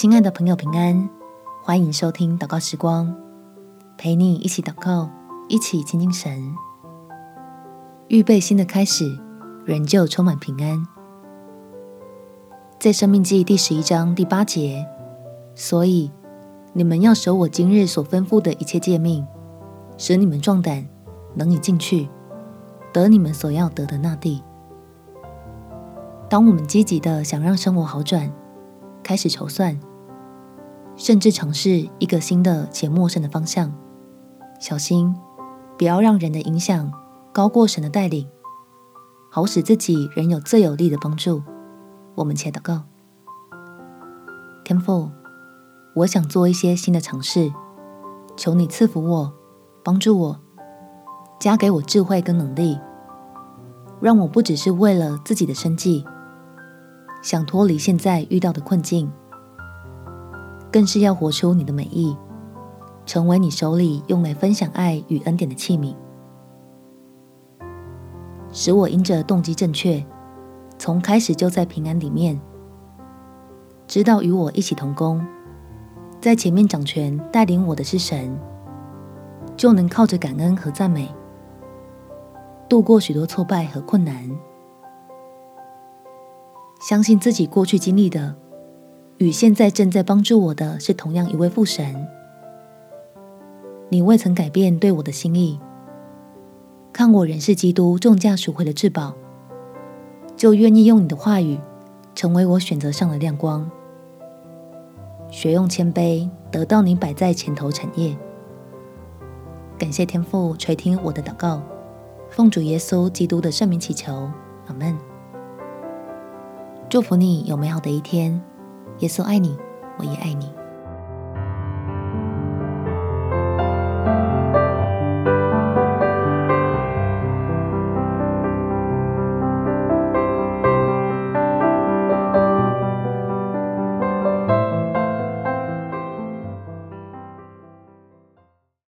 亲爱的朋友，平安！欢迎收听祷告时光，陪你一起祷告，一起亲近神，预备新的开始，仍旧充满平安。在生命记第十一章第八节，所以你们要守我今日所吩咐的一切诫命，使你们壮胆，能以进去，得你们所要得的那地。当我们积极的想让生活好转，开始筹算，甚至尝试一个新的且陌生的方向，小心不要让人的影响高过神的带领，好使自己仍有最有力的帮助。我们且祷告：天父，我想做一些新的尝试，求你赐福我，帮助我，加给我智慧跟能力，让我不只是为了自己的生计。想脱离现在遇到的困境，更是要活出你的美意，成为你手里用来分享爱与恩典的器皿，使我因着动机正确，从开始就在平安里面，知道与我一起同工，在前面掌权带领我的是神，就能靠着感恩和赞美，度过许多挫败和困难。相信自己过去经历的，与现在正在帮助我的是同样一位父神。你未曾改变对我的心意，看我仍是基督重价赎回的至宝，就愿意用你的话语成为我选择上的亮光，学用谦卑得到你摆在前头产业。感谢天父垂听我的祷告，奉主耶稣基督的圣名祈求，阿门。祝福你有美好的一天，耶稣爱你，我也爱你。